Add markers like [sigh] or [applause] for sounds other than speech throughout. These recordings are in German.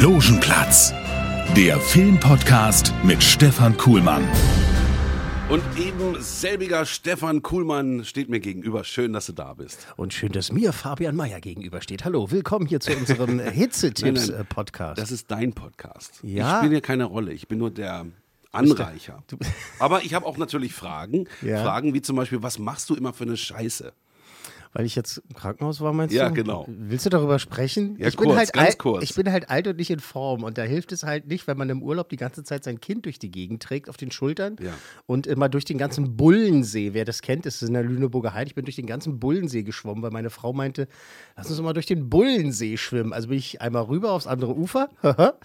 Logenplatz, der Filmpodcast mit Stefan Kuhlmann. Und eben selbiger Stefan Kuhlmann steht mir gegenüber. Schön, dass du da bist. Und schön, dass mir Fabian Meyer gegenübersteht. Hallo, willkommen hier zu unserem [laughs] Hitzetipps-Podcast. Das ist dein Podcast. Ja. Ich spiele hier keine Rolle. Ich bin nur der Anreicher. Aber ich habe auch natürlich Fragen. Ja. Fragen wie zum Beispiel, was machst du immer für eine Scheiße? Weil ich jetzt im Krankenhaus war, meinst Ja, du? genau. Willst du darüber sprechen? Ja, ich bin kurz, halt ganz alt, kurz. Ich bin halt alt und nicht in Form. Und da hilft es halt nicht, wenn man im Urlaub die ganze Zeit sein Kind durch die Gegend trägt auf den Schultern Ja. und immer durch den ganzen Bullensee. Wer das kennt, ist in der Lüneburger Heide. Ich bin durch den ganzen Bullensee geschwommen, weil meine Frau meinte, lass uns mal durch den Bullensee schwimmen. Also bin ich einmal rüber aufs andere Ufer [laughs]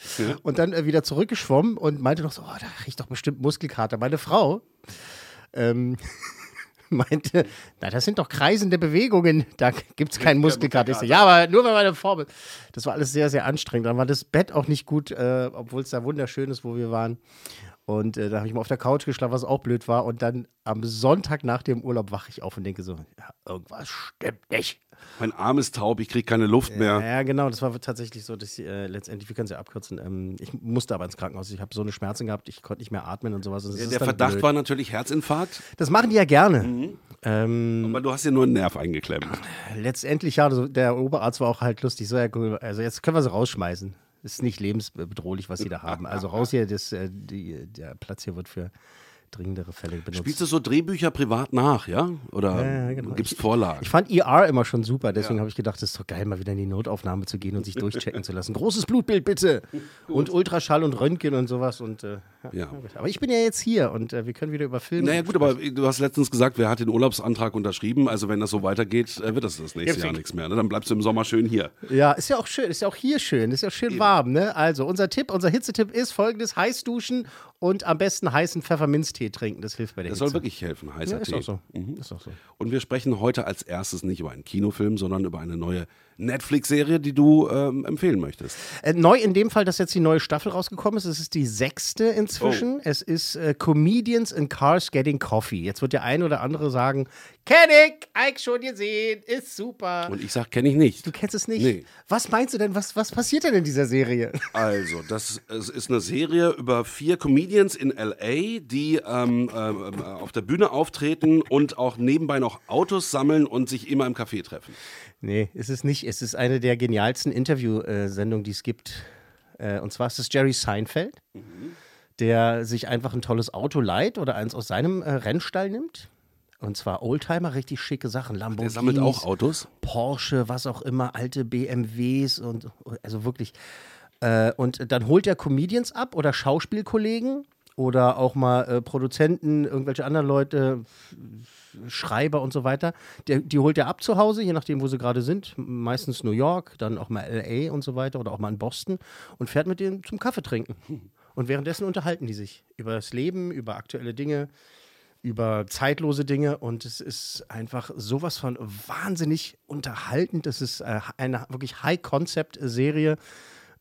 und dann äh, wieder zurückgeschwommen und meinte noch so, oh, da riecht doch bestimmt Muskelkater. Meine Frau ähm, [laughs] [laughs] meinte, na, das sind doch kreisende Bewegungen, da gibt es keinen Muskelkater. Ich so, ja, aber nur wenn meine Form ist. Das war alles sehr, sehr anstrengend. Dann war das Bett auch nicht gut, äh, obwohl es da wunderschön ist, wo wir waren. Und äh, da habe ich mal auf der Couch geschlafen, was auch blöd war. Und dann am Sonntag nach dem Urlaub wache ich auf und denke so, ja, irgendwas stimmt nicht. Mein Arm ist taub, ich kriege keine Luft Ja, mehr. ja, genau, das war tatsächlich so, dass ich, äh, letztendlich, wir können es ja abkürzen, ähm, ich musste aber ins Krankenhaus. Ich habe so eine Schmerzen gehabt, ich konnte nicht mehr atmen und sowas. Und das Der, Verdacht blöd. war natürlich Herzinfarkt, Das machen die ja gerne. Ähm, aber du hast dir nur einen Nerv eingeklemmt. Letztendlich, ja, also der Oberarzt war auch halt lustig. So, ja, also jetzt können wir sie rausschmeißen. Ist nicht lebensbedrohlich, was sie da haben. Also raus hier, das, äh, die, der Platz hier wird für dringendere Fälle benutzt. Spielst du so Drehbücher privat nach, ja? Oder Ja, ja, genau. gibst Vorlagen? ich fand ER immer schon super, deswegen habe ich gedacht, es ist doch geil, mal wieder in die Notaufnahme zu gehen und sich durchchecken zu lassen. Großes Blutbild bitte! [laughs] Und Ultraschall und Röntgen und sowas. Und, äh, ja. Ja. Aber ich bin ja jetzt hier und äh, wir können wieder über Filme. Naja gut, aber du hast letztens gesagt, wer hat den Urlaubsantrag unterschrieben? Also wenn das so weitergeht, äh, wird das das nächste Ja, Jahr nichts mehr. Ne? Dann bleibst du im Sommer schön hier. Ja, ist ja auch schön, ist ja auch hier schön, ist ja schön warm, ne? Also, unser Tipp, unser Hitzetipp ist folgendes: heiß duschen und am besten heißen Pfefferminztee trinken. Das hilft bei der Das Hitze. soll wirklich helfen, heißer ja, ist Tee. auch so. Ist auch so. Und wir sprechen heute als erstes nicht über einen Kinofilm, sondern über eine neue Netflix-Serie, die du ähm, empfehlen möchtest. Äh, neu in dem Fall, dass jetzt die neue Staffel rausgekommen ist. Es ist die sechste inzwischen. Es ist äh, Comedians in Cars Getting Coffee. Jetzt wird der ein oder andere sagen: Kenn ich, Ike schon gesehen, ist super. Und ich sag, kenne ich nicht. du kennst es nicht? Nee. Was meinst du denn? Was, was passiert denn in dieser Serie? [laughs] Also, das ist eine Serie über vier Comedians in LA, die ähm, ähm, auf der Bühne auftreten und auch nebenbei noch Autos sammeln und sich immer im Café treffen. Nee, ist es nicht. Es ist eine der genialsten Interviewsendungen, die es gibt. Äh, Und zwar ist es Jerry Seinfeld, der sich einfach ein tolles Auto leiht oder eins aus seinem äh, Rennstall nimmt. Und zwar Oldtimer, richtig schicke Sachen. Der Lamborghinis, sammelt auch Autos. Porsche, was auch immer, alte BMWs und also wirklich. Äh, und dann holt er Comedians ab oder Schauspielkollegen oder auch mal Produzenten, irgendwelche anderen Leute, Schreiber und so weiter. Der, die holt er ab zu Hause, je nachdem, wo sie gerade sind. Meistens New York, dann auch mal LA und so weiter oder auch mal in Boston und fährt mit denen zum Kaffee trinken. Und währenddessen unterhalten die sich über das Leben, über aktuelle Dinge, über zeitlose Dinge und es ist einfach sowas von wahnsinnig unterhaltend. Das ist äh, eine wirklich High-Concept-Serie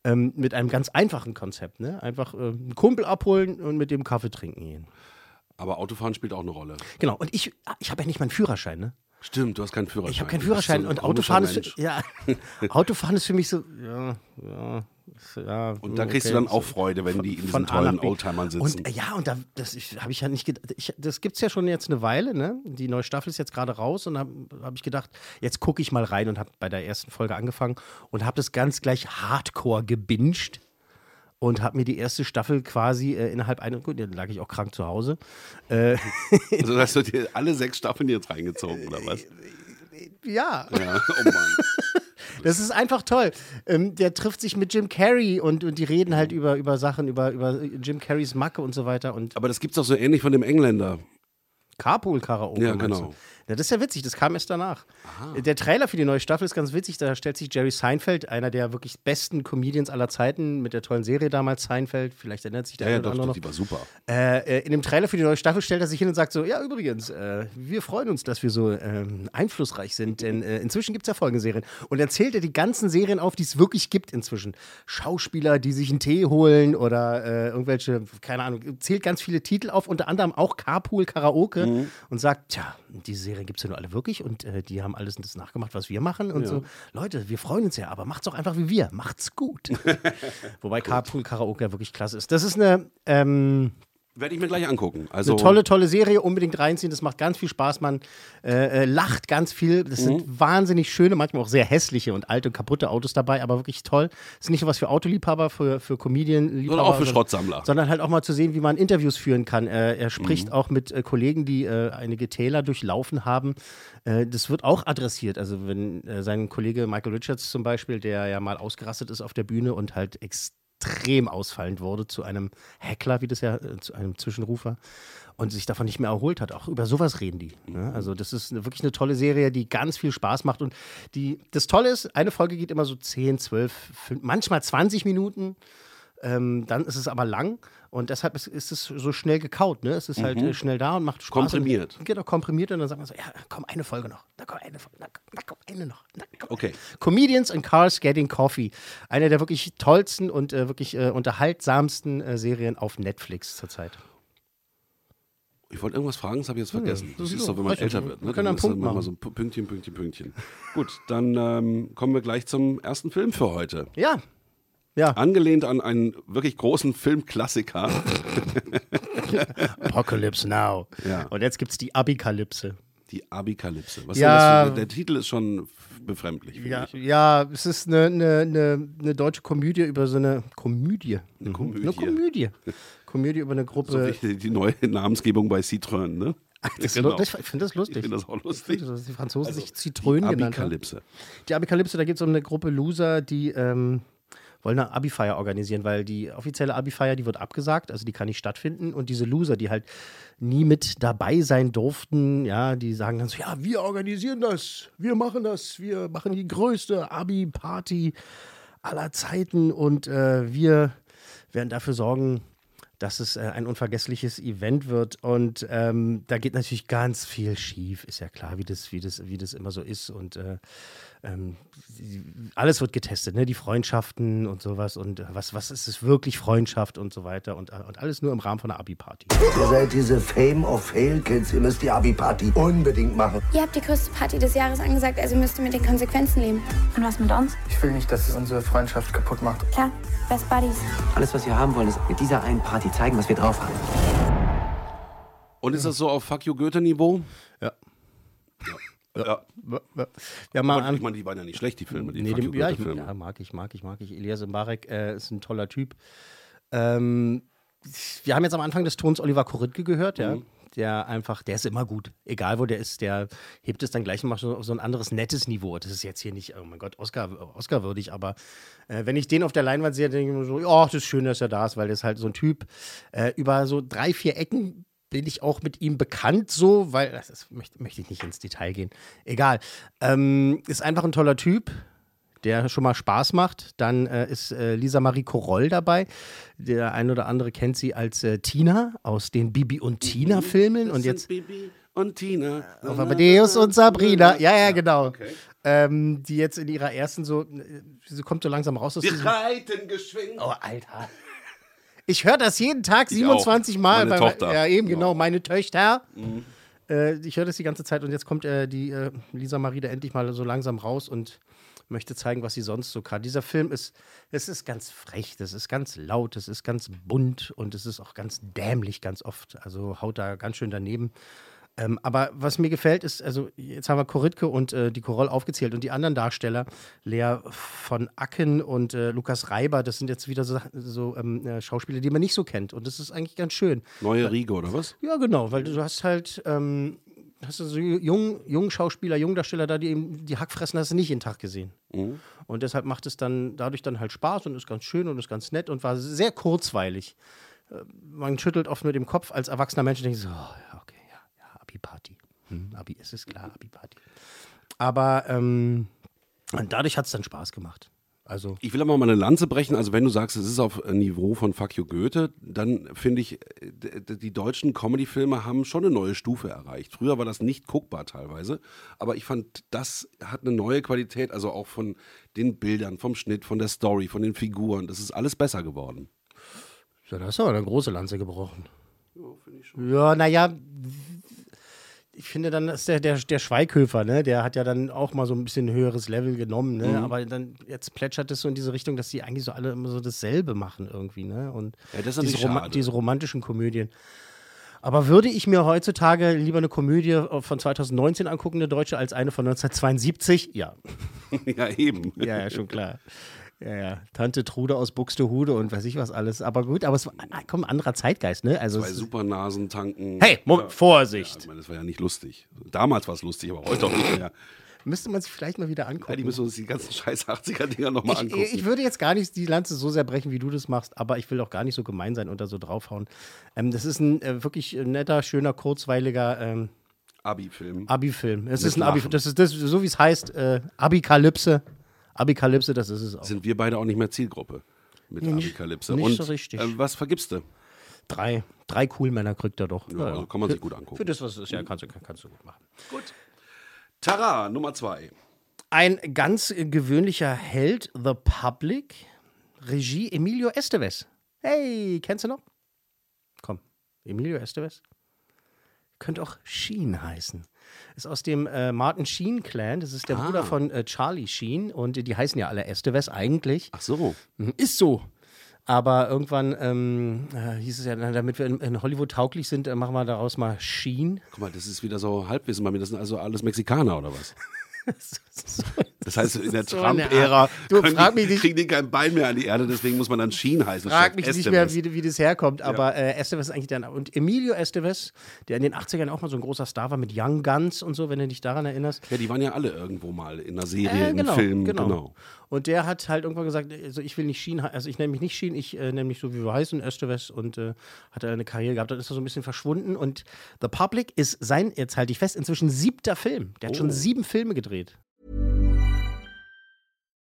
ähm, mit einem ganz einfachen Konzept. Ne? Einfach äh, einen Kumpel abholen und mit dem Kaffee trinken gehen. Aber Autofahren spielt auch eine Rolle. Genau, und ich, ich habe ja nicht meinen Führerschein, ne? Stimmt, du hast keinen Führerschein. Ich habe keinen so Führerschein ein und Autofahren ist, für, ja, [laughs] Autofahren ist für mich so, ja, ja, ja. Und da kriegst okay, du dann so. auch Freude, wenn die in diesen von tollen. Oldtimern sitzen. Und äh, ja, und da, das habe ich ja nicht gedacht. Ich, das gibt es ja schon jetzt eine Weile, ne? Die neue Staffel ist jetzt gerade raus und da habe hab ich gedacht, jetzt gucke ich mal rein und habe bei der ersten Folge angefangen und habe das ganz gleich hardcore gebinged und habe mir die erste Staffel quasi äh, innerhalb einer, gut, dann lag ich auch krank zu Hause. Äh, [laughs] also hast du dir alle sechs Staffeln jetzt reingezogen, oder was? ja, Ja, oh Mann. [laughs] das ist einfach toll. Ähm, der trifft sich mit Jim Carrey und, und die reden halt über, über Sachen, über, über Jim Carreys Macke und so weiter und Aber das gibt's doch so ähnlich von dem Engländer. Carpool-Karaoke. Ja, genau. Das ist ja witzig, das kam erst danach. Der Trailer für die neue Staffel ist ganz witzig, da stellt sich Jerry Seinfeld, einer der wirklich besten Comedians aller Zeiten, mit der tollen Serie damals Seinfeld, vielleicht erinnert sich der Ja, ja, oder doch, andere doch, noch. die war super. Äh, äh, in dem Trailer für die neue Staffel stellt er sich hin und sagt so, ja übrigens, äh, wir freuen uns, dass wir so ähm, einflussreich sind, denn äh, inzwischen gibt es ja folgende Serien. Und dann zählt er die ganzen Serien auf, die es wirklich gibt inzwischen. Schauspieler, die sich einen Tee holen oder äh, irgendwelche, keine Ahnung, zählt ganz viele Titel auf, unter anderem auch Carpool Karaoke und sagt, tja, diese Serien gibt es ja nur alle wirklich und äh, die haben alles das nachgemacht, was wir machen und so. Leute, wir freuen uns ja, aber macht's doch einfach wie wir, macht's gut. [laughs] Wobei Carpool Karaoke ja wirklich klasse ist. Das ist eine ähm, Werde ich mir gleich angucken. Also, eine tolle, tolle Serie, unbedingt reinziehen. Das macht ganz viel Spaß. Man äh, äh, lacht ganz viel. Das sind Mhm. wahnsinnig schöne, manchmal auch sehr hässliche und alte kaputte Autos dabei, aber wirklich toll. Das ist nicht nur was für Autoliebhaber, für, für Comedian-Liebhaber. Sondern auch für Schrottsammler. Sondern halt auch mal zu sehen, wie man Interviews führen kann. Äh, er spricht Mhm. auch mit äh, Kollegen, die äh, einige Täler durchlaufen haben. Äh, das wird auch adressiert. Also, wenn sein Kollege Michael Richards zum Beispiel, der ja mal ausgerastet ist auf der Bühne und halt extrem ausfallend wurde zu einem Heckler, wie das ja, äh, zu einem Zwischenrufer und sich davon nicht mehr erholt hat. Auch über sowas reden die. Ne? Also das ist wirklich eine tolle Serie, die ganz viel Spaß macht. Und die, das Tolle ist, eine Folge geht immer so 10, 12, 5, manchmal 20 Minuten. Ähm, dann ist es aber lang und deshalb ist, ist es so schnell gekaut. Ne? Es ist halt äh, schnell da und macht Spaß. Komprimiert. Und, genau, komprimiert und dann sagt man so, ja, komm, eine Folge noch. Da komm, eine Folge, da, da komm, eine noch. Da, komm, Okay. Comedians and Cars Getting Coffee. Eine der wirklich tollsten und äh, wirklich äh, unterhaltsamsten äh, Serien auf Netflix zurzeit. Ich wollte irgendwas fragen, das habe ich jetzt vergessen. Das ist so, wenn man älter wir wird. Ne? können Dann Punkt machen. so ein Pünktchen, Pünktchen, Pünktchen. Gut, dann ähm, kommen wir gleich zum ersten Film für heute. Ja. Ja. Angelehnt an einen wirklich großen Filmklassiker. [laughs] Apocalypse Now. Ja. Und jetzt gibt es die Abikalypse. Die Abikalypse. Was Ja. für- Der Titel ist schon befremdlich. Ja, ich. ja, es ist eine, eine, eine, deutsche Komödie über so eine Komödie. Eine Komödie. Eine Komödie. [laughs] Komödie über eine So Gruppe. wie die neue Namensgebung bei Citroën, ne? das Genau. ich finde das lustig. Ich finde das auch lustig. finde, dass die Franzosen Also, sich Zitrönen die genannt haben. Abikalypse. Die Abikalypse, da geht es um eine Gruppe Loser, die ähm, wollen eine Abi-Feier organisieren, weil die offizielle Abi-Feier, die wird abgesagt, also die kann nicht stattfinden. Und diese Loser, die halt nie mit dabei sein durften, ja, die sagen dann so, ja, wir organisieren das, wir machen das, wir machen die größte Abi-Party aller Zeiten und äh, wir werden dafür sorgen, dass es äh, ein unvergessliches Event wird. Und ähm, da geht natürlich ganz viel schief, ist ja klar, wie das, wie das, wie das immer so ist. Und äh, ähm, alles wird getestet, ne? Die Freundschaften und sowas und äh, was, was ist es wirklich Freundschaft und so weiter und, äh, und alles nur im Rahmen von einer Abi-Party. Ihr seid diese Fame of Fail Kids. Ihr müsst die Abi-Party unbedingt machen. Ihr habt die größte Party des Jahres angesagt, also müsst ihr mit den Konsequenzen leben. Und was mit uns? Ich will nicht, dass es unsere Freundschaft kaputt macht. Klar, Best Buddies. Alles, was wir haben wollen, ist mit dieser einen Party zeigen, was wir drauf haben. Und ist das so auf Fuck You Goethe-Niveau? Ja. Ja. ja. Ja, mal an, ich meine, die waren ja nicht schlecht, die Filme, die Nee, dem, ja, ich, Goethe-Filme. ja, mag ich, mag ich, mag ich. Elias Mbarek äh, ist ein toller Typ. Ähm, wir haben jetzt am Anfang des Tons Oliver Koritke gehört, ja. Mhm. Der einfach, der ist immer gut. Egal wo der ist, der hebt es dann gleich mal so so ein anderes nettes Niveau. Das ist jetzt hier nicht, oh mein Gott, Oscar, Oscar-würdig, aber äh, wenn ich den auf der Leinwand sehe, denke ich mir so, ja, das ist schön, dass er da ist, weil der ist halt so ein Typ. Äh, über so drei, vier Ecken bin ich auch mit ihm bekannt, so, weil, das ist, möchte, möchte ich nicht ins Detail gehen. Egal. Ähm, ist einfach ein toller Typ der schon mal Spaß macht. Dann äh, ist äh, Lisa Marie Koroll dabei. Der ein oder andere kennt sie als äh, Tina aus den Bibi und Tina Filmen. Das Und jetzt Bibi und Tina. auf Amadeus und Sabrina. Ja, ja, genau. Ähm, die jetzt in ihrer ersten so, äh, sie kommt so langsam raus aus Wir reiten geschwind. Oh, Alter. Ich höre das jeden Tag Ich 27 auch. Mal. Meine bei, Tochter. Mhm. Ja, eben, genau. Meine Töchter. Äh, ich höre das die ganze Zeit und jetzt kommt äh, die äh, Lisa Marie da endlich mal so langsam raus und möchte zeigen, was sie sonst so kann. Dieser Film ist, es ist ganz frech, das ist ganz laut, es ist ganz bunt und es ist auch ganz dämlich ganz oft. Also haut da ganz schön daneben. Ähm, aber was mir gefällt, ist, also jetzt haben wir Koritke und äh, die Koroll aufgezählt und die anderen Darsteller, Lea von Acken und äh, Lukas Reiber, das sind jetzt wieder so, so ähm, äh, Schauspieler, die man nicht so kennt. Und das ist eigentlich ganz schön. Neue Riege, oder was? Ja, genau, weil du hast halt, ähm, hast du so jungen jung Schauspieler, jungen Darsteller da, die eben die Hackfressen hast du nicht jeden Tag gesehen. Und deshalb macht es dann dadurch dann halt Spaß und ist ganz schön und ist ganz nett und war sehr kurzweilig. Äh, Man schüttelt oft mit dem Kopf als erwachsener Mensch und denkt so, oh, ja, Abi-Party. Hm, Abi, es ist klar, Abi-Party. Aber ähm, dadurch hat es dann Spaß gemacht. Also Ich will aber mal eine Lanze brechen. Also, wenn du sagst, es ist auf Niveau von Fuck You Goethe, dann finde ich, äh, die deutschen Comedy-Filme haben schon eine neue Stufe erreicht. Früher war das nicht guckbar teilweise, aber ich fand, das hat eine neue Qualität, also auch von den Bildern, vom Schnitt, von der Story, von den Figuren. Das ist alles besser geworden. Ja, da hast du aber eine große Lanze gebrochen. Ja, finde ich schon. Ja, naja, ich finde dann ist der, der, der Schweighöfer, ne? Der hat ja dann auch mal so ein bisschen höheres Level genommen, ne? Mhm. Aber dann jetzt plätschert es so in diese Richtung, dass die eigentlich so alle immer so dasselbe machen irgendwie, ne? Und Ja, das ist diese, Roma diese romantischen Komödien. Aber würde ich mir heutzutage lieber eine Komödie von 2019 angucken, eine deutsche, als eine von 1972? Ja. [laughs] ja, eben. Ja, ja, schon klar. Ja, ja. Tante Trude aus Buxtehude und weiß ich was alles. Aber gut, aber es war komm, anderer Zeitgeist, ne? Also Zwei Supernasen tanken. Hey, Moment, Vorsicht. Ja, ich meine, das war ja nicht lustig. Damals war es lustig, aber heute auch nicht mehr. [laughs] müsste man sich vielleicht mal wieder Ja, angucken. die müssen uns die ganzen scheiß 80er-Dinger nochmal angucken. ich, ich würde jetzt gar nicht die Lanze so sehr brechen, wie du das machst, aber ich will auch gar nicht so gemein sein und da so draufhauen. Ähm, das ist ein äh, wirklich netter, schöner, kurzweiliger ähm, Abi-Film. Abi-Film. Es ist ein Abi, das ist das, so wie es heißt, äh, Abikalypse. Abikalypse, das ist es auch. Sind wir beide auch nicht mehr Zielgruppe mit Nee, Abikalypse. nicht Und so richtig. Äh, was vergibst du? Drei, drei Coolmänner kriegt er doch. Ja, also kann man sich gut angucken. Für das, was es ist, ja, kannst du, kannst du gut machen. Tara, Nummer zwei. Ein ganz gewöhnlicher Held, The Public, Regie Emilio Estevez. Hey, kennst du noch? Komm, Emilio Estevez. Könnte auch Sheen heißen. Ist aus dem äh, Martin Sheen Clan. Das ist der Ah. Bruder von äh, Charlie Sheen. Und die heißen ja alle Estevez eigentlich. Ach so. Mhm, Ist so. Aber irgendwann ähm, äh, hieß es ja, damit wir in, in Hollywood tauglich sind, äh, machen wir daraus mal Sheen. Guck mal, das ist wieder so Halbwissen bei mir. Das sind also alles Mexikaner oder was? [laughs] [laughs] Das heißt, in der [laughs] So Trump-Ära nicht- kriegen die kein Bein mehr an die Erde, deswegen muss man dann Sheen heißen. Frag mich nicht Estevez. mehr, wie, wie das herkommt, aber äh, Estevez ist eigentlich der. Und Emilio Estevez, der in den 80ern auch mal so ein großer Star war mit Young Guns und so, wenn du dich daran erinnerst. Ja, die waren ja alle irgendwo mal in einer Serie, Äh, genau, einem Film. genau. Genau. Und der hat halt irgendwann gesagt, also ich will nicht Sheen, he- also ich nenne mich nicht Sheen, ich äh, nenne mich so wie wir heißen, Estevez und äh, hat er eine Karriere gehabt. Dann ist er so ein bisschen verschwunden und The Public ist sein, jetzt halte ich fest, inzwischen siebter Film. Der hat schon Oh. sieben Filme gedreht.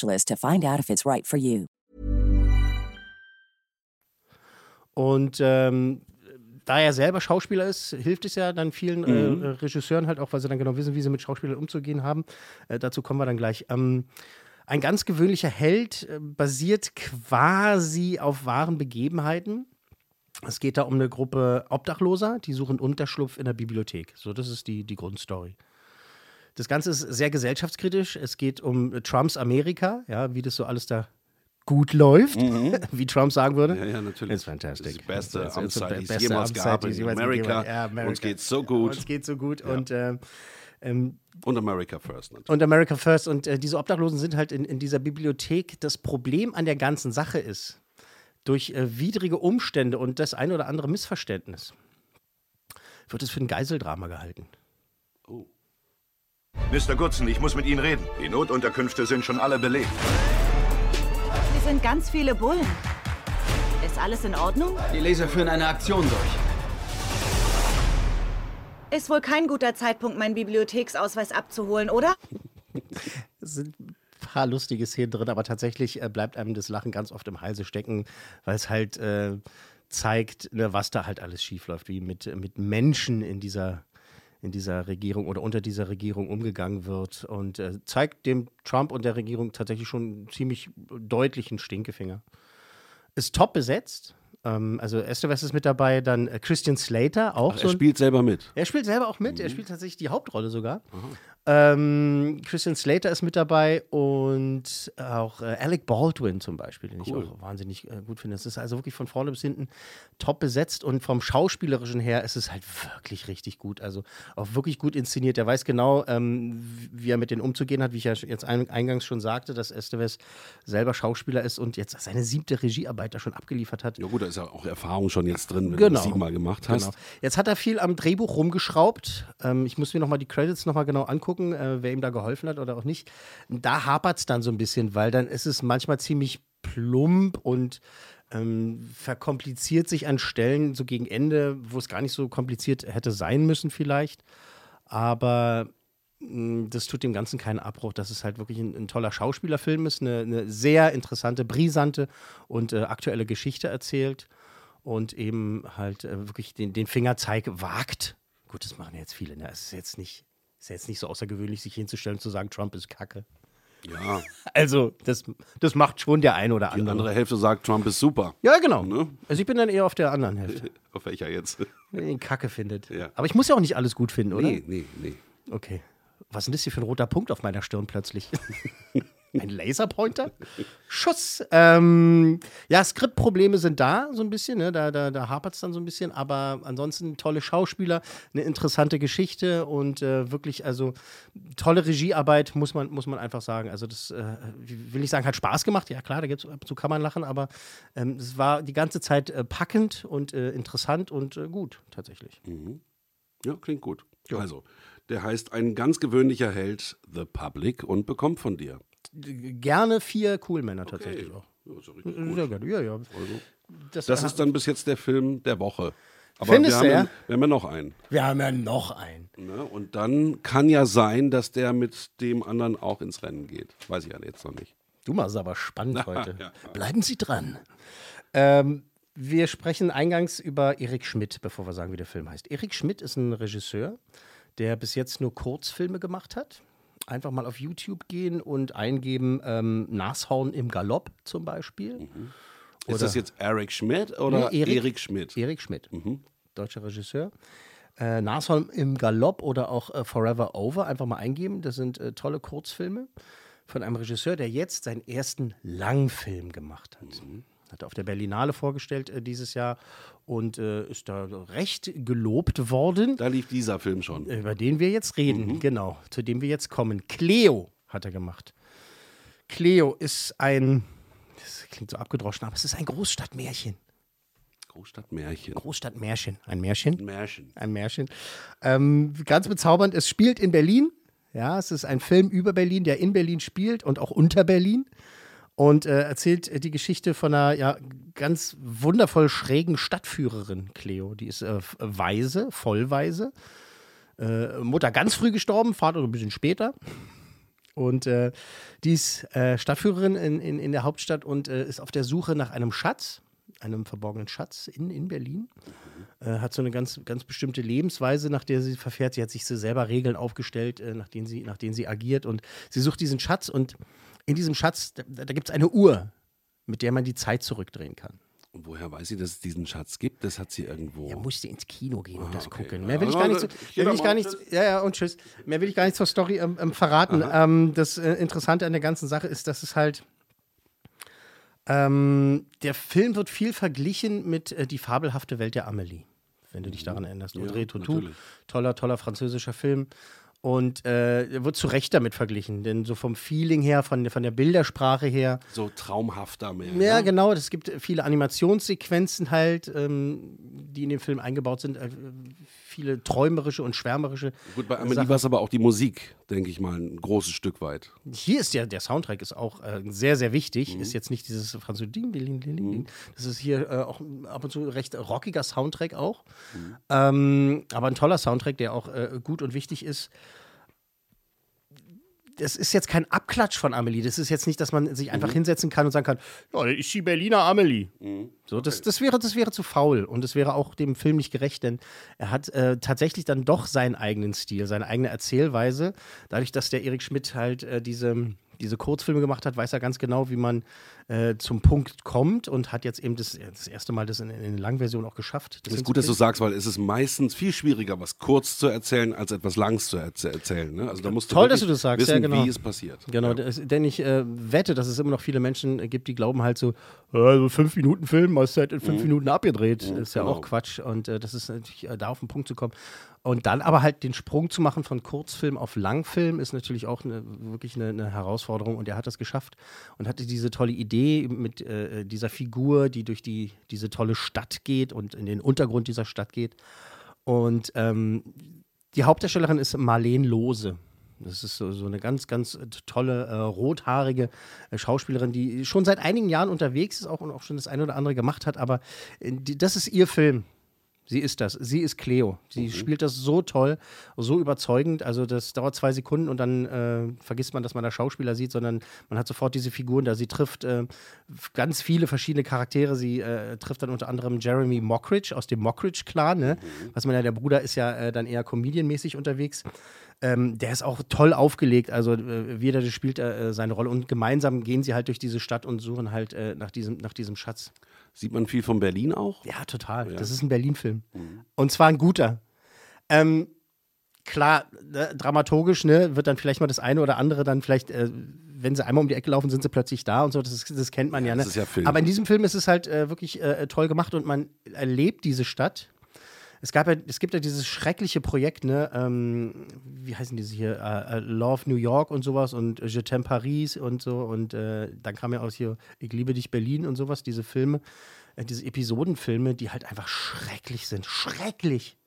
to find out if it's right for you. Und ähm, da er selber Schauspieler ist, hilft es ja dann vielen Mhm. äh, Regisseuren halt auch, weil sie dann genau wissen, wie sie mit Schauspielern umzugehen haben. Äh, dazu kommen wir dann gleich. Ähm, ein ganz gewöhnlicher Held äh, basiert quasi auf wahren Begebenheiten. Es geht da um eine Gruppe Obdachloser, die suchen Unterschlupf in der Bibliothek. So, das ist die, die Grundstory. Das Ganze ist sehr gesellschaftskritisch. Es geht um Trumps Amerika, ja, wie das so alles da gut läuft, [laughs] wie Trump sagen würde. Mhm. Ja, ja, natürlich. It's fantastic. Das ist die beste it's Amtszeit, die es beste jemals gab in Amerika. Ja, America. Uns geht's so gut. Uns geht's so gut. Ja. Und, äh, ähm, Und America First natürlich. und America First. Und äh, diese Obdachlosen sind halt in, in dieser Bibliothek. Das Problem an der ganzen Sache ist, durch äh, widrige Umstände und das ein oder andere Missverständnis wird es für ein Geiseldrama gehalten. Mr. Goodson, ich muss mit Ihnen reden. Die Notunterkünfte sind schon alle belegt. Wir sind ganz viele Bullen. Ist alles in Ordnung? Die Laser führen eine Aktion durch. Ist wohl kein guter Zeitpunkt, meinen Bibliotheksausweis abzuholen, oder? Es sind ein paar lustige Szenen drin, aber tatsächlich äh, bleibt einem das Lachen ganz oft im Halse stecken, weil es halt äh, zeigt, ne, was da halt alles schiefläuft, wie mit, mit Menschen in dieser, in dieser Regierung oder unter dieser Regierung umgegangen wird und äh, zeigt dem Trump und der Regierung tatsächlich schon einen ziemlich deutlichen Stinkefinger. Ist top besetzt. Ähm, also Estevez ist mit dabei, dann äh, Christian Slater auch. Ach, er spielt selber mit. er spielt selber auch mit. Er spielt tatsächlich die Hauptrolle sogar. Ähm, Christian Slater ist mit dabei und auch äh, Alec Baldwin zum Beispiel, den Cool. ich auch wahnsinnig äh, gut finde. Es ist also wirklich von vorne bis hinten top besetzt und vom Schauspielerischen her ist es halt wirklich richtig gut. Also auch wirklich gut inszeniert. Er weiß genau, ähm, wie er mit denen umzugehen hat, wie ich ja jetzt ein, eingangs schon sagte, dass Estevez selber Schauspieler ist und jetzt seine siebte Regiearbeit da schon abgeliefert hat. Ja gut, da ist ja auch Erfahrung schon jetzt drin, wenn Genau. du das siebenmal gemacht hast. Genau. Jetzt hat er viel am Drehbuch rumgeschraubt. Ähm, ich muss mir nochmal die Credits nochmal genau angucken, äh, wer ihm da geholfen hat oder auch nicht. Da hapert es dann so ein bisschen, weil dann ist es manchmal ziemlich plump und ähm, verkompliziert sich an Stellen so gegen Ende, wo es gar nicht so kompliziert hätte sein müssen vielleicht. Aber mh, das tut dem Ganzen keinen Abbruch, dass es halt wirklich ein, ein toller Schauspielerfilm ist, eine, eine sehr interessante, brisante und äh, aktuelle Geschichte erzählt und eben halt äh, wirklich den, den Fingerzeig wagt. Gut, das machen jetzt viele. Ne? Es ist jetzt nicht, ist jetzt nicht so außergewöhnlich, sich hinzustellen und zu sagen, Trump ist Kacke. Ja, [laughs] Also, das, das macht schon der ein oder die andere. andere Hälfte sagt, Trump ist super. Ja, genau. Ne? Also ich bin dann eher auf der anderen Hälfte, [laughs] Auf welcher jetzt? wenn ihn Kacke findet. Ja. Aber ich muss ja auch nicht alles gut finden, oder? Nee, nee, nee. Okay. Was ist denn das hier für ein roter Punkt auf meiner Stirn plötzlich? [laughs] ein Laserpointer? Schuss. Ähm, ja, Skriptprobleme sind da so ein bisschen, ne? da, da, da hapert es dann so ein bisschen, aber ansonsten tolle Schauspieler, eine interessante Geschichte und äh, wirklich, also tolle Regiearbeit, muss man, muss man einfach sagen. Also das, äh, will ich sagen, hat Spaß gemacht. Ja klar, da gibt's, ab und zu kann man lachen, aber ähm, es war die ganze Zeit äh, packend und äh, interessant und äh, gut, tatsächlich. Ja, klingt gut. Also, der heißt ein ganz gewöhnlicher Held, The Public, und bekommt von dir. Gerne vier Coolmänner tatsächlich auch. Ja, ist richtig Sehr gut. gerne, ja, ja. Also, Das, das ist dann bis jetzt der Film der Woche. Aber Findest wir haben, ja? wir haben ja noch einen. Wir haben ja noch einen. Ne? Und dann kann ja sein, dass der mit dem anderen auch ins Rennen geht. Weiß ich ja jetzt noch nicht. Du machst aber spannend [laughs] heute. ja. Bleiben Sie dran. Ähm, wir sprechen eingangs über Erik Schmidt, bevor wir sagen, wie der Film heißt. Erik Schmidt ist ein Regisseur, der bis jetzt nur Kurzfilme gemacht hat. Einfach mal auf YouTube gehen und eingeben ähm, Nashorn im Galopp zum Beispiel. Ist Oder- das jetzt Eric Schmidt oder Nee, Erik- Erik Schmidt? Erik Schmidt, deutscher Regisseur. Äh, Nashorn im Galopp oder auch äh, Forever Over einfach mal eingeben. Das sind äh, tolle Kurzfilme von einem Regisseur, der jetzt seinen ersten Langfilm gemacht hat. Hat er auf der Berlinale vorgestellt äh, dieses Jahr und äh, ist da recht gelobt worden. Da lief dieser Film schon. Über den wir jetzt reden, genau, zu dem wir jetzt kommen. Cleo hat er gemacht. Cleo ist ein, das klingt so abgedroschen, aber es ist ein Großstadtmärchen. Großstadtmärchen. Großstadtmärchen. Ein Märchen. Märchen. Ein Märchen. Ähm, ganz bezaubernd. Es spielt in Berlin. Ja, es ist ein Film über Berlin, der in Berlin spielt und auch unter Berlin. Und äh, erzählt äh, die Geschichte von einer ja, ganz wundervoll schrägen Stadtführerin, Cleo. Die ist äh, f- Waise, Vollwaise. Äh, Mutter ganz früh gestorben, Vater ein bisschen später. Und äh, die ist äh, Stadtführerin in, in, in der Hauptstadt und äh, ist auf der Suche nach einem Schatz, einem verborgenen Schatz in, in Berlin. Äh, hat so eine ganz, ganz bestimmte Lebensweise, nach der sie verfährt. Sie hat sich so selber Regeln aufgestellt, äh, nach, denen sie, nach denen sie agiert. Und sie sucht diesen Schatz und in diesem Schatz, da, da gibt es eine Uhr, mit der man die Zeit zurückdrehen kann. Und woher weiß sie, dass es diesen Schatz gibt? Das hat sie irgendwo. Er musste ins Kino gehen und Ah, das okay. gucken. Ja, Mehr will ich also, gar nicht, äh, mehr will ich gar mal, nicht, tschüss. ja, ja, und tschüss. Mehr will ich gar nicht zur Story ähm, ähm, verraten. Ähm, das äh, Interessante an der ganzen Sache ist, dass es halt ähm, der Film wird viel verglichen mit äh, Die fabelhafte Welt der Amelie, wenn du dich daran erinnerst. Mhm. Ja, Audrey Tautou, toller, toller französischer Film. Und äh, er wird zu Recht damit verglichen, denn so vom Feeling her, von, von der Bildersprache her, So traumhafter mehr. ja, ne? genau. Es gibt viele Animationssequenzen halt, ähm, die in den Film eingebaut sind. Äh, viele träumerische und schwärmerische. Gut, bei Amelie war es aber auch die Musik, denke ich mal, ein großes Stück weit. Hier ist ja, der Soundtrack ist auch äh, sehr, sehr wichtig. Mhm. Ist jetzt nicht dieses französische Ding, Ding, Ding, Ding, Ding. Das ist hier äh, auch ab und zu recht rockiger Soundtrack auch. Mhm. Ähm, aber ein toller Soundtrack, der auch äh, gut und wichtig ist. Das ist jetzt kein Abklatsch von Amelie. Das ist jetzt nicht, dass man sich einfach mhm. hinsetzen kann und sagen kann, ja, ich die Berliner Amelie. Mhm. So, das, das, wäre, das wäre zu faul und das wäre auch dem Film nicht gerecht, denn er hat äh, tatsächlich dann doch seinen eigenen Stil, seine eigene Erzählweise. Dadurch, dass der Erik Schmidt halt äh, diese diese Kurzfilme gemacht hat, weiß er ganz genau, wie man äh, zum Punkt kommt und hat jetzt eben das, das erste Mal das in, in der Langversion auch geschafft. Das, ist gut, dass du sagst, weil es ist meistens viel schwieriger, was kurz zu erzählen, als etwas langs zu erzählen. Ne? Also da musst du Toll, dass du das sagst, wissen, ja, genau. wie es passiert. Genau, ja. das, denn ich äh, wette, dass es immer noch viele Menschen gibt, die glauben halt so, äh, fünf Minuten Film, hast du halt in fünf mhm. Minuten abgedreht. Mhm, ist ja genau. auch Quatsch und äh, das ist natürlich äh, da auf den Punkt zu kommen. Und dann aber halt den Sprung zu machen von Kurzfilm auf Langfilm ist natürlich auch eine, wirklich eine, eine, Herausforderung. Und er hat das geschafft und hatte diese tolle Idee mit äh, dieser Figur, die durch die, diese tolle Stadt geht und in den Untergrund dieser Stadt geht. Und ähm, die Hauptdarstellerin ist Marlene Lose. Das ist so, so eine ganz, ganz tolle, äh, rothaarige äh, Schauspielerin, die schon seit einigen Jahren unterwegs ist auch und auch schon das eine oder andere gemacht hat. Aber äh, die, das ist ihr Film. Sie ist das. Sie ist Cleo. Sie mhm. spielt das so toll, so überzeugend. Also das dauert zwei Sekunden und dann äh, vergisst man, dass man da Schauspieler sieht, sondern man hat sofort diese Figuren da. Sie trifft äh, ganz viele verschiedene Charaktere. Sie äh, trifft dann unter anderem Jeremy Mockridge aus dem Mockridge-Clan. Ne? Mhm. Was man ja, der Bruder ist ja äh, dann eher comedianmäßig unterwegs. Ähm, der ist auch toll aufgelegt. Also äh, jeder spielt äh, seine Rolle und gemeinsam gehen sie halt durch diese Stadt und suchen halt äh, nach, diesem, nach diesem Schatz. Sieht man viel von Berlin auch? Ja, total. Ja. Das ist ein Berlin-Film. Mhm. Und zwar ein guter. Ähm, klar, äh, dramaturgisch ne, wird dann vielleicht mal das eine oder andere dann vielleicht, äh, wenn sie einmal um die Ecke laufen, sind sie plötzlich da und so. Das, ist, das kennt man ja. ja, ne? ja Aber in diesem Film ist es halt äh, wirklich äh, toll gemacht und man erlebt diese Stadt. Es, gab ja, es gibt ja dieses schreckliche Projekt, ne? Ähm, wie heißen diese hier? Uh, Love New York und sowas und Je t'aime Paris und so. Und äh, dann kam ja aus hier Ich liebe dich Berlin und sowas, diese Filme, äh, diese Episodenfilme, die halt einfach schrecklich sind. Schrecklich.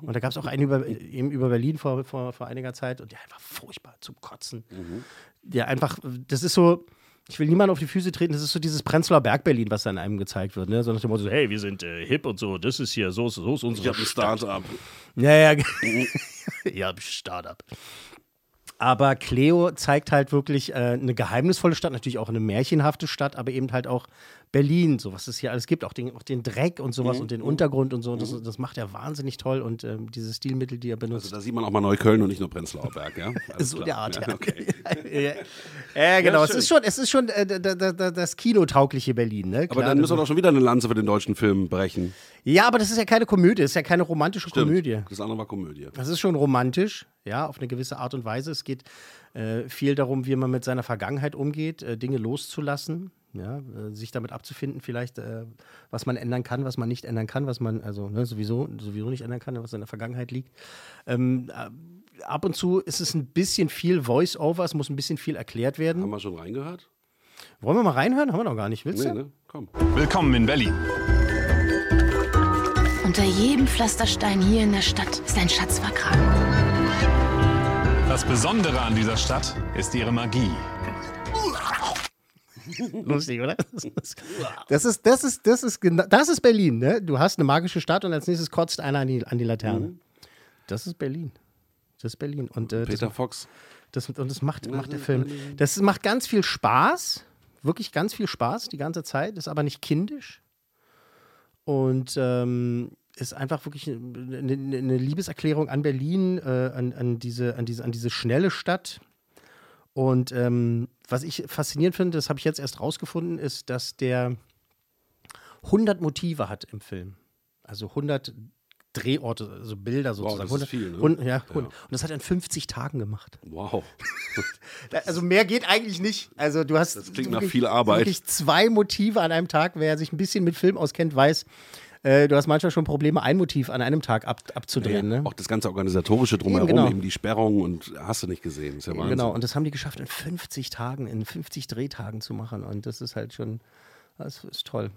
Und da gab es auch einen über, eben über Berlin vor, vor, vor einiger Zeit und der einfach furchtbar zum Kotzen. Mhm. Der einfach, das ist so, ich will niemanden auf die Füße treten, das ist so dieses Prenzlauer Berg Berlin, was dann einem gezeigt wird, ne? So nach dem Motto, hey, wir sind äh, hip und so, das ist hier, so ist, so ist unsere Ich hab ein Start-up. Ja, ja. [laughs] ja, Start-up. Aber Cleo zeigt halt wirklich äh, eine geheimnisvolle Stadt, natürlich auch eine märchenhafte Stadt, aber eben halt auch Berlin, so was es hier alles gibt, auch den, auch den Dreck und sowas mhm. und den Untergrund und so. Und das, mhm. das macht er wahnsinnig toll und ähm, diese Stilmittel, die er benutzt. Also da sieht man auch mal Neukölln und nicht nur Prenzlauer Berg, ja? [laughs] so der Art, ja. Okay. [laughs] ja, genau. Ja, es ist schon, es ist schon äh, das kinotaugliche Berlin, ne? Klar, aber dann müssen wir doch schon wieder eine Lanze für den deutschen Film brechen. Ja, aber das ist ja keine Komödie, das ist ja keine romantische Stimmt. Komödie. Das andere war Komödie. Das ist schon romantisch, ja, auf eine gewisse Art und Weise. Es geht äh, viel darum, wie man mit seiner Vergangenheit umgeht, äh, Dinge loszulassen, ja, äh, sich damit abzufinden, vielleicht, äh, was man ändern kann, was man nicht ändern kann, was man also ne, sowieso, sowieso nicht ändern kann, was in der Vergangenheit liegt. Ähm, äh, ab und zu ist es ein bisschen viel Voice-Over, es muss ein bisschen viel erklärt werden. Haben wir schon reingehört? Wollen wir mal reinhören? Haben wir noch gar nicht. Willst nee, du? Ne? Komm. Willkommen in Berlin. Unter jedem Pflasterstein hier in der Stadt ist ein Schatz vergraben. Das Besondere an dieser Stadt ist ihre Magie. Lustig, oder? Das ist, das ist, das ist, das ist Berlin, ne? Du hast eine magische Stadt und als nächstes kotzt einer an die, an die Laterne. Mhm. Das ist Berlin. Das ist Berlin. Und, äh, Peter das, Fox. Das, und das macht, macht der Film. Das macht ganz viel Spaß. Wirklich ganz viel Spaß die ganze Zeit. Ist aber nicht kindisch. Und ähm, ist einfach wirklich eine, eine Liebeserklärung an Berlin, äh, an, an, diese, an, diese, an diese schnelle Stadt und ähm, was ich faszinierend finde, das habe ich jetzt erst rausgefunden, ist, dass der 100 Motive hat im Film. Also 100 Drehorte, also Bilder sozusagen. Wow, das ist viel, ne? 100, ja, 100. ja. Und das hat er in 50 Tagen gemacht. Wow. [laughs] also mehr geht eigentlich nicht. Also du hast das klingt nach viel Arbeit. wirklich zwei Motive an einem Tag. Wer sich ein bisschen mit Film auskennt, weiß, äh, du hast manchmal schon Probleme, ein Motiv an einem Tag ab, abzudrehen. Ja, ne? Auch das ganze organisatorische drumherum, eben, genau. eben die Sperrung und hast du nicht gesehen. Ja. Genau, und das haben die geschafft, in 50 Tagen, in 50 Drehtagen zu machen. Und das ist halt schon, das ist toll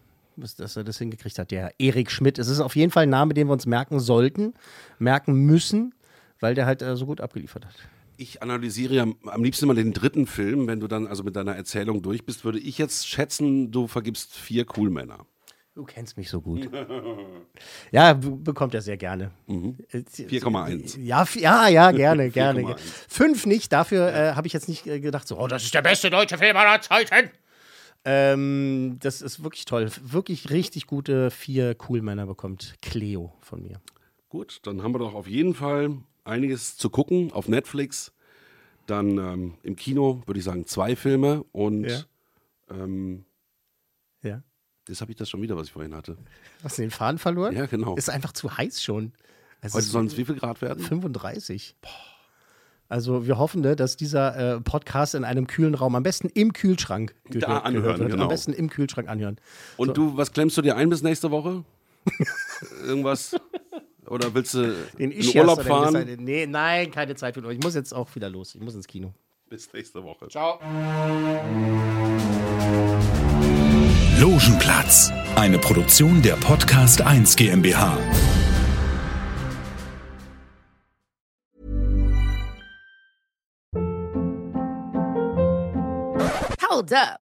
dass er das hingekriegt hat. Der Erik Schmidt. Es ist auf jeden Fall ein Name, den wir uns merken sollten, merken müssen, weil der halt äh, so gut abgeliefert hat. Ich analysiere ja am liebsten mal den dritten Film. Wenn du dann also mit deiner Erzählung durch bist, würde ich jetzt schätzen, du vergibst vier Coolmänner. Du kennst mich so gut. [laughs] ja, bekommt er sehr gerne. Mhm. 4,1. Ja, ja, ja, gerne, [laughs] gerne. Fünf nicht, dafür äh, habe ich jetzt nicht äh, gedacht, so, oh, das ist der beste deutsche Film aller Zeiten. Ähm, das ist wirklich toll. Wirklich richtig gute vier Coolmänner bekommt Cleo von mir. Gut, dann haben wir doch auf jeden Fall einiges zu gucken auf Netflix. Dann ähm, im Kino würde ich sagen zwei Filme und Ja. ähm, Ja. Jetzt habe ich das schon wieder, was ich vorhin hatte. Hast du den Faden verloren? Ja, genau. Ist einfach zu heiß schon. Es Heute sollen es wie viel Grad werden? 35. Also wir hoffen, ne, dass dieser äh, Podcast in einem kühlen Raum, am besten im Kühlschrank Da gehört, anhören, gehört wird. genau. Am besten im Kühlschrank anhören. Und So. du, was klemmst du dir ein bis nächste Woche? [laughs] Irgendwas? Oder willst du in Urlaub fahren? Nee, nein, keine Zeit für euch. Ich muss jetzt auch wieder los. Ich muss ins Kino. Bis nächste Woche. Ciao. Logenplatz, eine Produktion der Podcast 1 GmbH. Hold up.